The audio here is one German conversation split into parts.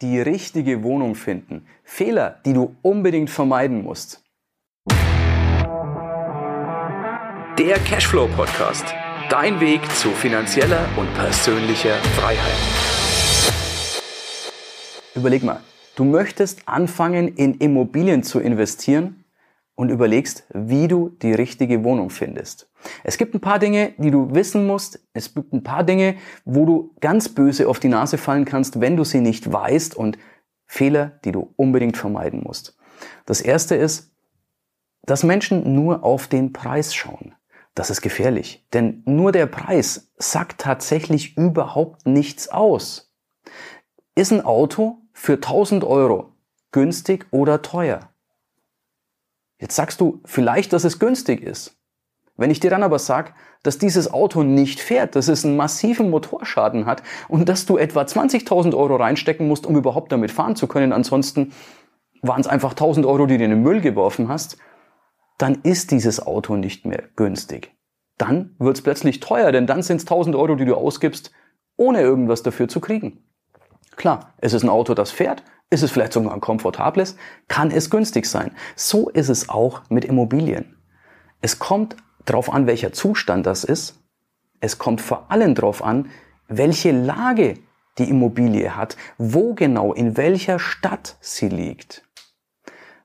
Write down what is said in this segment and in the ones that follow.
die richtige Wohnung finden. Fehler, die du unbedingt vermeiden musst. Der Cashflow Podcast. Dein Weg zu finanzieller und persönlicher Freiheit. Überleg mal, du möchtest anfangen, in Immobilien zu investieren und überlegst, wie du die richtige Wohnung findest. Es gibt ein paar Dinge, die du wissen musst. Es gibt ein paar Dinge, wo du ganz böse auf die Nase fallen kannst, wenn du sie nicht weißt und Fehler, die du unbedingt vermeiden musst. Das erste ist, dass Menschen nur auf den Preis schauen. Das ist gefährlich, denn nur der Preis sagt tatsächlich überhaupt nichts aus. Ist ein Auto für 1000 Euro günstig oder teuer? Jetzt sagst du vielleicht, dass es günstig ist. Wenn ich dir dann aber sage, dass dieses Auto nicht fährt, dass es einen massiven Motorschaden hat und dass du etwa 20.000 Euro reinstecken musst, um überhaupt damit fahren zu können, ansonsten waren es einfach 1.000 Euro, die du in den Müll geworfen hast, dann ist dieses Auto nicht mehr günstig. Dann wird es plötzlich teuer, denn dann sind es 1.000 Euro, die du ausgibst, ohne irgendwas dafür zu kriegen. Klar, es ist ein Auto, das fährt, ist es vielleicht sogar ein komfortables, kann es günstig sein. So ist es auch mit Immobilien. Es kommt darauf an, welcher Zustand das ist. Es kommt vor allem darauf an, welche Lage die Immobilie hat, wo genau, in welcher Stadt sie liegt.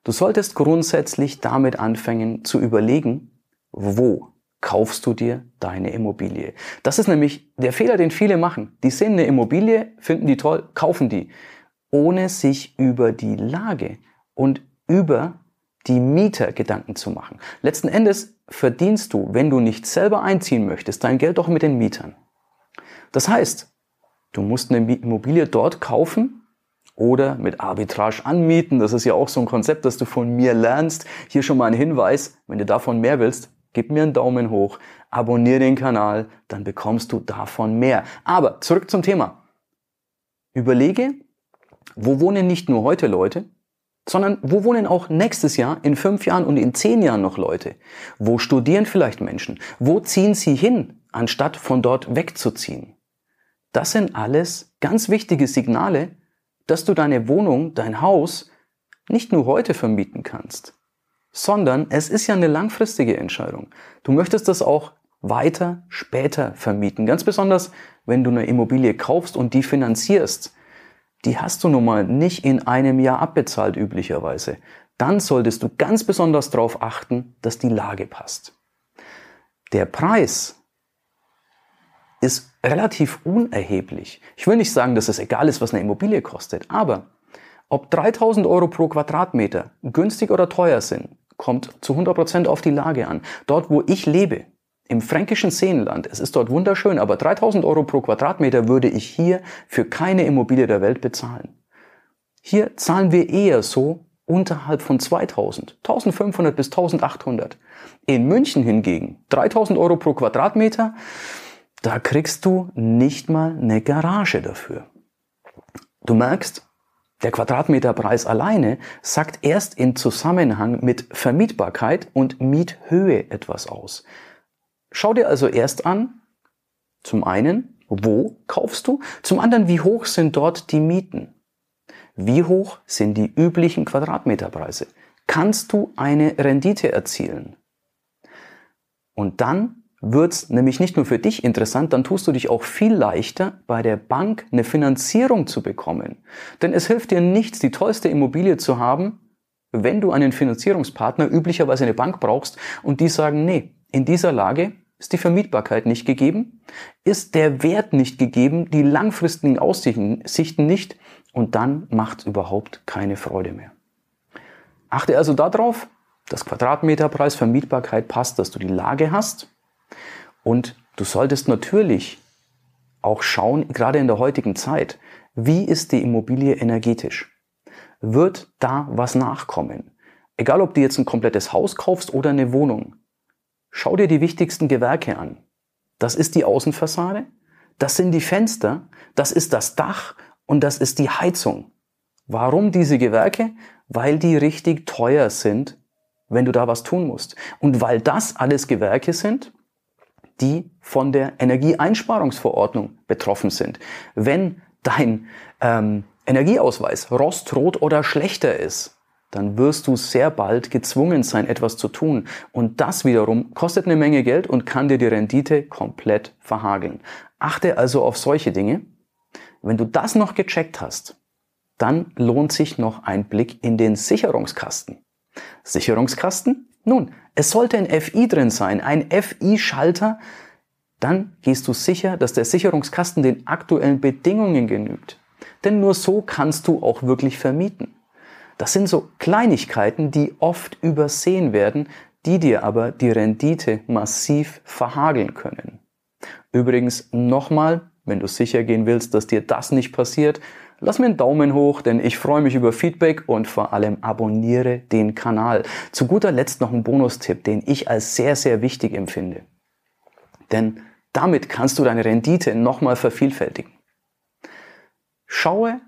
Du solltest grundsätzlich damit anfangen zu überlegen, wo kaufst du dir deine Immobilie. Das ist nämlich der Fehler, den viele machen. Die sehen eine Immobilie, finden die toll, kaufen die, ohne sich über die Lage und über die Mieter Gedanken zu machen. Letzten Endes verdienst du, wenn du nicht selber einziehen möchtest, dein Geld doch mit den Mietern. Das heißt, du musst eine Immobilie dort kaufen oder mit Arbitrage anmieten. Das ist ja auch so ein Konzept, das du von mir lernst. Hier schon mal ein Hinweis, wenn du davon mehr willst, gib mir einen Daumen hoch, abonniere den Kanal, dann bekommst du davon mehr. Aber zurück zum Thema. Überlege, wo wohnen nicht nur heute Leute, sondern wo wohnen auch nächstes Jahr, in fünf Jahren und in zehn Jahren noch Leute? Wo studieren vielleicht Menschen? Wo ziehen sie hin, anstatt von dort wegzuziehen? Das sind alles ganz wichtige Signale, dass du deine Wohnung, dein Haus nicht nur heute vermieten kannst, sondern es ist ja eine langfristige Entscheidung. Du möchtest das auch weiter später vermieten. Ganz besonders, wenn du eine Immobilie kaufst und die finanzierst die hast du nun mal nicht in einem Jahr abbezahlt üblicherweise. Dann solltest du ganz besonders darauf achten, dass die Lage passt. Der Preis ist relativ unerheblich. Ich will nicht sagen, dass es egal ist, was eine Immobilie kostet, aber ob 3000 Euro pro Quadratmeter günstig oder teuer sind, kommt zu 100 Prozent auf die Lage an. Dort, wo ich lebe, im fränkischen Seenland, es ist dort wunderschön, aber 3000 Euro pro Quadratmeter würde ich hier für keine Immobilie der Welt bezahlen. Hier zahlen wir eher so unterhalb von 2000, 1500 bis 1800. In München hingegen 3000 Euro pro Quadratmeter, da kriegst du nicht mal eine Garage dafür. Du merkst, der Quadratmeterpreis alleine sagt erst in Zusammenhang mit Vermietbarkeit und Miethöhe etwas aus. Schau dir also erst an, zum einen, wo kaufst du? Zum anderen, wie hoch sind dort die Mieten? Wie hoch sind die üblichen Quadratmeterpreise? Kannst du eine Rendite erzielen? Und dann wird's nämlich nicht nur für dich interessant, dann tust du dich auch viel leichter, bei der Bank eine Finanzierung zu bekommen. Denn es hilft dir nichts, die tollste Immobilie zu haben, wenn du einen Finanzierungspartner, üblicherweise eine Bank brauchst, und die sagen, nee, in dieser Lage ist die Vermietbarkeit nicht gegeben? Ist der Wert nicht gegeben? Die langfristigen Aussichten nicht? Und dann macht es überhaupt keine Freude mehr. Achte also darauf, dass Quadratmeterpreis, Vermietbarkeit passt, dass du die Lage hast. Und du solltest natürlich auch schauen, gerade in der heutigen Zeit, wie ist die Immobilie energetisch? Wird da was nachkommen? Egal, ob du jetzt ein komplettes Haus kaufst oder eine Wohnung. Schau dir die wichtigsten Gewerke an. Das ist die Außenfassade, das sind die Fenster, das ist das Dach und das ist die Heizung. Warum diese Gewerke? Weil die richtig teuer sind, wenn du da was tun musst. Und weil das alles Gewerke sind, die von der Energieeinsparungsverordnung betroffen sind. Wenn dein ähm, Energieausweis rostrot oder schlechter ist, dann wirst du sehr bald gezwungen sein, etwas zu tun. Und das wiederum kostet eine Menge Geld und kann dir die Rendite komplett verhageln. Achte also auf solche Dinge. Wenn du das noch gecheckt hast, dann lohnt sich noch ein Blick in den Sicherungskasten. Sicherungskasten? Nun, es sollte ein FI drin sein, ein FI-Schalter. Dann gehst du sicher, dass der Sicherungskasten den aktuellen Bedingungen genügt. Denn nur so kannst du auch wirklich vermieten. Das sind so Kleinigkeiten, die oft übersehen werden, die dir aber die Rendite massiv verhageln können. Übrigens nochmal, wenn du sicher gehen willst, dass dir das nicht passiert, lass mir einen Daumen hoch, denn ich freue mich über Feedback und vor allem abonniere den Kanal. Zu guter Letzt noch ein Bonustipp, den ich als sehr, sehr wichtig empfinde. Denn damit kannst du deine Rendite nochmal vervielfältigen. Schaue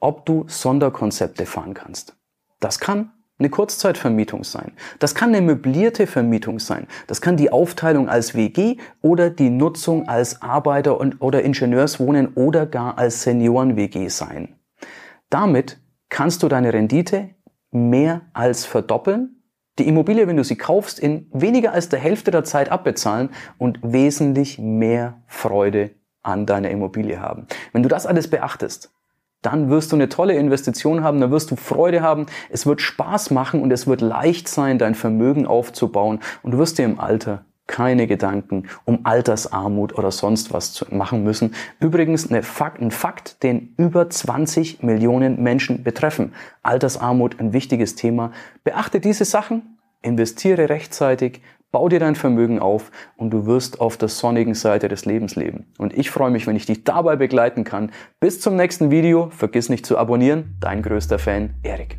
ob du Sonderkonzepte fahren kannst. Das kann eine Kurzzeitvermietung sein. Das kann eine möblierte Vermietung sein. Das kann die Aufteilung als WG oder die Nutzung als Arbeiter- und, oder Ingenieurswohnen oder gar als Senioren-WG sein. Damit kannst du deine Rendite mehr als verdoppeln, die Immobilie, wenn du sie kaufst, in weniger als der Hälfte der Zeit abbezahlen und wesentlich mehr Freude an deiner Immobilie haben. Wenn du das alles beachtest, dann wirst du eine tolle Investition haben, dann wirst du Freude haben, es wird Spaß machen und es wird leicht sein, dein Vermögen aufzubauen und du wirst dir im Alter keine Gedanken um Altersarmut oder sonst was zu machen müssen. Übrigens Fakt, ein Fakt, den über 20 Millionen Menschen betreffen. Altersarmut ein wichtiges Thema. Beachte diese Sachen, investiere rechtzeitig, Bau dir dein Vermögen auf und du wirst auf der sonnigen Seite des Lebens leben. Und ich freue mich, wenn ich dich dabei begleiten kann. Bis zum nächsten Video. Vergiss nicht zu abonnieren. Dein größter Fan, Erik.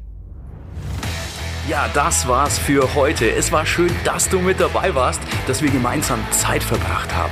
Ja, das war's für heute. Es war schön, dass du mit dabei warst, dass wir gemeinsam Zeit verbracht haben.